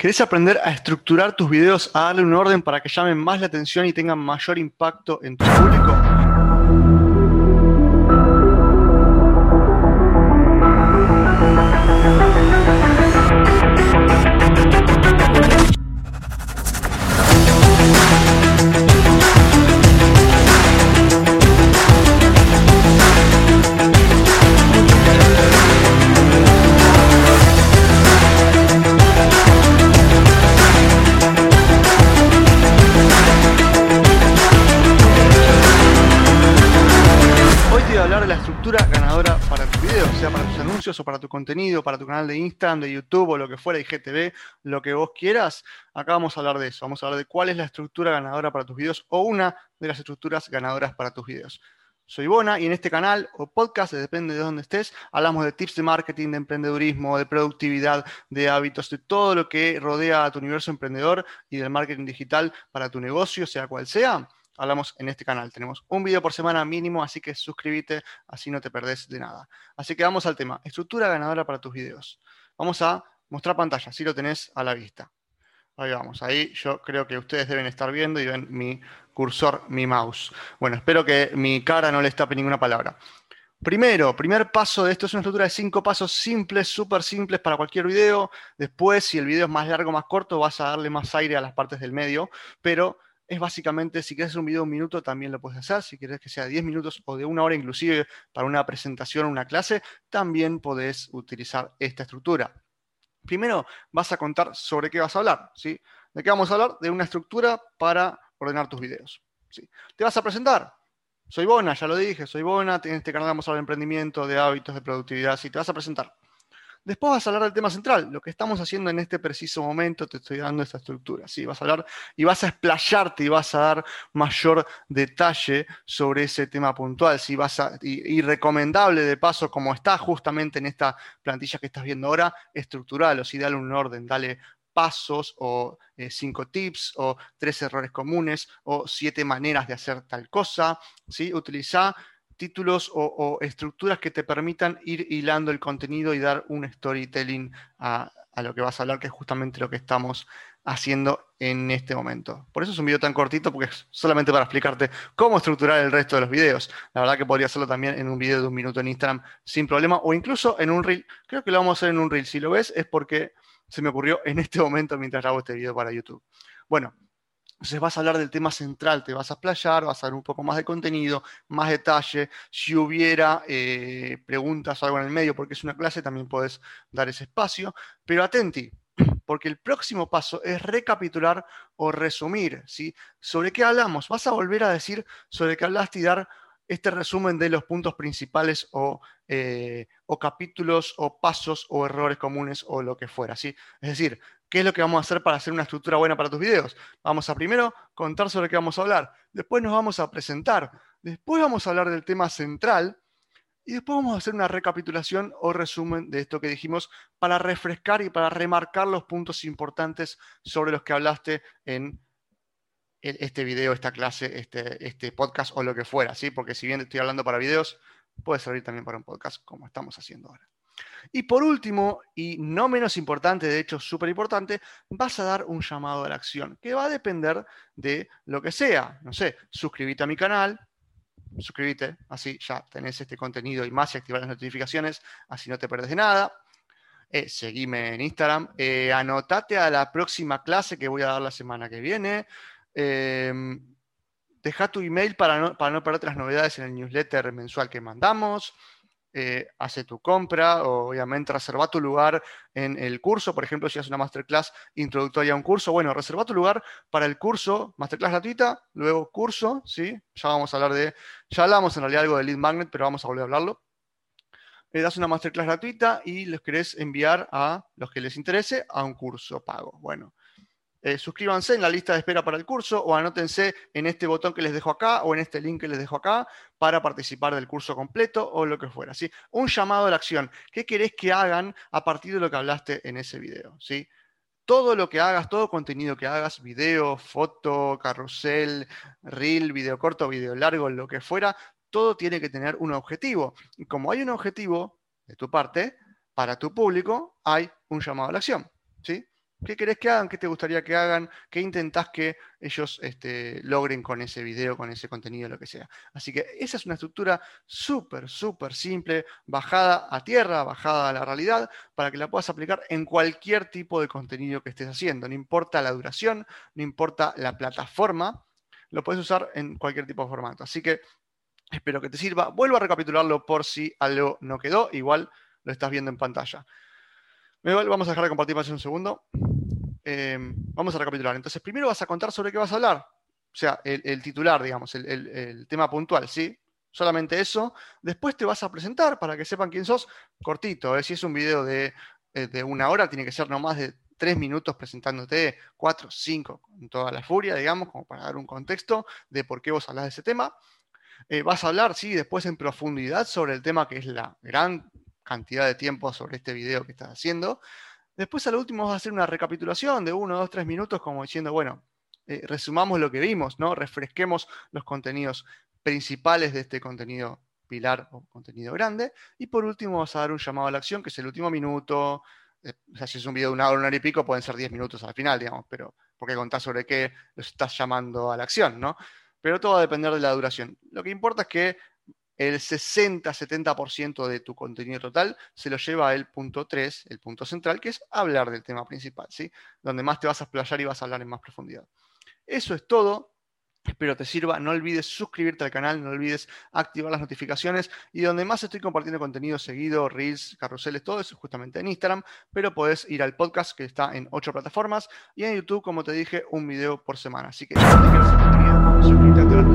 ¿Querés aprender a estructurar tus videos, a darle un orden para que llamen más la atención y tengan mayor impacto en tu público? O para tu contenido, para tu canal de Instagram, de YouTube o lo que fuera, IGTV, lo que vos quieras. Acá vamos a hablar de eso. Vamos a hablar de cuál es la estructura ganadora para tus videos o una de las estructuras ganadoras para tus videos. Soy Bona y en este canal o podcast, depende de dónde estés, hablamos de tips de marketing, de emprendedurismo, de productividad, de hábitos, de todo lo que rodea a tu universo emprendedor y del marketing digital para tu negocio, sea cual sea hablamos en este canal. Tenemos un video por semana mínimo, así que suscríbete, así no te perdés de nada. Así que vamos al tema, estructura ganadora para tus videos. Vamos a mostrar pantalla, así lo tenés a la vista. Ahí vamos, ahí yo creo que ustedes deben estar viendo y ven mi cursor, mi mouse. Bueno, espero que mi cara no le tape ninguna palabra. Primero, primer paso de esto es una estructura de cinco pasos simples, súper simples para cualquier video. Después, si el video es más largo o más corto, vas a darle más aire a las partes del medio, pero es básicamente, si quieres hacer un video de un minuto, también lo puedes hacer. Si quieres que sea 10 minutos o de una hora inclusive para una presentación o una clase, también podés utilizar esta estructura. Primero vas a contar sobre qué vas a hablar. ¿sí? ¿De qué vamos a hablar? De una estructura para ordenar tus videos. ¿sí? Te vas a presentar. Soy Bona, ya lo dije, soy Bona. En este canal vamos a hablar de emprendimiento, de hábitos, de productividad. Sí, te vas a presentar. Después vas a hablar del tema central, lo que estamos haciendo en este preciso momento, te estoy dando esta estructura, ¿sí? Vas a hablar y vas a explayarte y vas a dar mayor detalle sobre ese tema puntual, ¿sí? Vas a, y, recomendable de paso, como está justamente en esta plantilla que estás viendo ahora, estructural, o si dale un orden, dale pasos o eh, cinco tips o tres errores comunes o siete maneras de hacer tal cosa, ¿sí? Utiliza títulos o, estructuras que te permitan ir hilando el contenido y dar un storytelling a, lo que vas a hablar, que es justamente lo que estamos haciendo en este momento. Por eso es un video tan cortito, porque es solamente para explicarte cómo estructurar el resto de los videos. La verdad que podría hacerlo también en un video de un minuto en Instagram sin problema, o incluso en un reel. Creo que lo vamos a hacer en un reel. Si lo ves es porque se me ocurrió en este momento mientras hago este video para YouTube. Bueno, entonces vas a hablar del tema central, te vas a explayar, vas a dar un poco más de contenido, más detalle. Si hubiera eh, preguntas o algo en el medio, porque es una clase, también puedes dar ese espacio. Pero atenti, porque el próximo paso es recapitular o resumir. ¿sí? ¿Sobre qué hablamos? Vas a volver a decir sobre qué hablaste y dar este resumen de los puntos principales o, eh, o, capítulos o pasos o errores comunes o lo que fuera. ¿sí? Es decir, ¿Qué es lo que vamos a hacer para hacer una estructura buena para tus videos? Vamos a primero contar sobre qué vamos a hablar, después nos vamos a presentar, después vamos a hablar del tema central y después vamos a hacer una recapitulación o resumen de esto que dijimos para refrescar y para remarcar los puntos importantes sobre los que hablaste en este video, esta clase, este, este podcast o lo que fuera, ¿sí? Porque si bien estoy hablando para videos, puede servir también para un podcast como estamos haciendo ahora. Y por último, y no menos importante, de hecho súper importante, vas a dar un llamado a la acción, que va a depender de lo que sea. No sé, suscríbete a mi canal, suscríbete, así ya tenés este contenido y más y activar las notificaciones, así no te perdes de nada. Eh, seguime en Instagram, eh, anotate a la próxima clase que voy a dar la semana que viene. Eh, deja tu email para no, para no las novedades en el newsletter mensual que mandamos. Eh, hace tu compra, o obviamente reserva tu lugar en el curso. Por ejemplo, si haces una masterclass introductoria a un curso, bueno, reserva tu lugar para el curso, masterclass gratuita, luego curso, ¿sí? Ya vamos a hablar de, ya hablamos en realidad algo de lead magnet, pero vamos a volver a hablarlo. Le das una masterclass gratuita y les querés enviar a los que les interese a un curso pago. Bueno, eh, suscríbanse en la lista de espera para el curso o anótense en este botón que les dejo acá o en este link que les dejo acá para participar del curso completo o lo que fuera. ¿sí? Un llamado a la acción. ¿Qué querés que hagan a partir de lo que hablaste en ese video? ¿sí? Todo lo que hagas, todo contenido que hagas, video, foto, carrusel, reel, video corto, video largo, lo que fuera, todo tiene que tener un objetivo. Y como hay un objetivo de tu parte, para tu público hay un llamado a la acción. ¿sí? ¿Qué querés que hagan? ¿Qué te gustaría que hagan? ¿Qué intentás que ellos este, logren con ese video, con ese contenido, lo que sea? Así que esa es una estructura súper, súper simple, bajada a tierra, bajada a la realidad, para que la puedas aplicar en cualquier tipo de contenido que estés haciendo. No importa la duración, no importa la plataforma, lo puedes usar en cualquier tipo de formato. Así que espero que te sirva. Vuelvo a recapitularlo por si algo no quedó. Igual lo estás viendo en pantalla. Vamos a dejar de compartir más un segundo. Em, vamos a recapitular. Entonces, primero vas a contar sobre qué vas a hablar. O sea, el, titular, digamos, el, tema puntual, ¿sí? Solamente eso. Después te vas a presentar para que sepan quién sos. Cortito, ¿eh? si es un video de, eh, de, una hora, tiene que ser no más de tres minutos presentándote, cuatro, cinco, con toda la furia, digamos, como para dar un contexto de por qué vos hablas de ese tema. Eh, vas a hablar, sí, después en profundidad sobre el tema que es la gran cantidad de tiempo sobre este video que estás haciendo. Después al último vas a hacer una recapitulación de uno, dos, tres minutos como diciendo, bueno, eh, resumamos lo que vimos, ¿no? Refresquemos los contenidos principales de este contenido pilar o contenido grande. Y por último vas a dar un llamado a la acción, que es el último minuto. Eh, o sea, si es un video de una hora, una hora y pico, pueden ser diez minutos al final, digamos, pero porque contás sobre qué los estás llamando a la acción, ¿no? Pero todo va a depender de la duración. Lo que importa es que el 60-70% de tu contenido total se lo lleva el punto 3, el punto central, que es hablar del tema principal, ¿sí? Donde más te vas a explayar y vas a hablar en más profundidad. Eso es todo. Espero te sirva. No olvides suscribirte al canal, no olvides activar las notificaciones. Y donde más estoy compartiendo contenido seguido, reels, carruseles, todo eso justamente en Instagram. Pero puedes ir al podcast que está en ocho plataformas. Y en YouTube, como te dije, un video por semana. Así que si te quieres suscribir, suscríbete a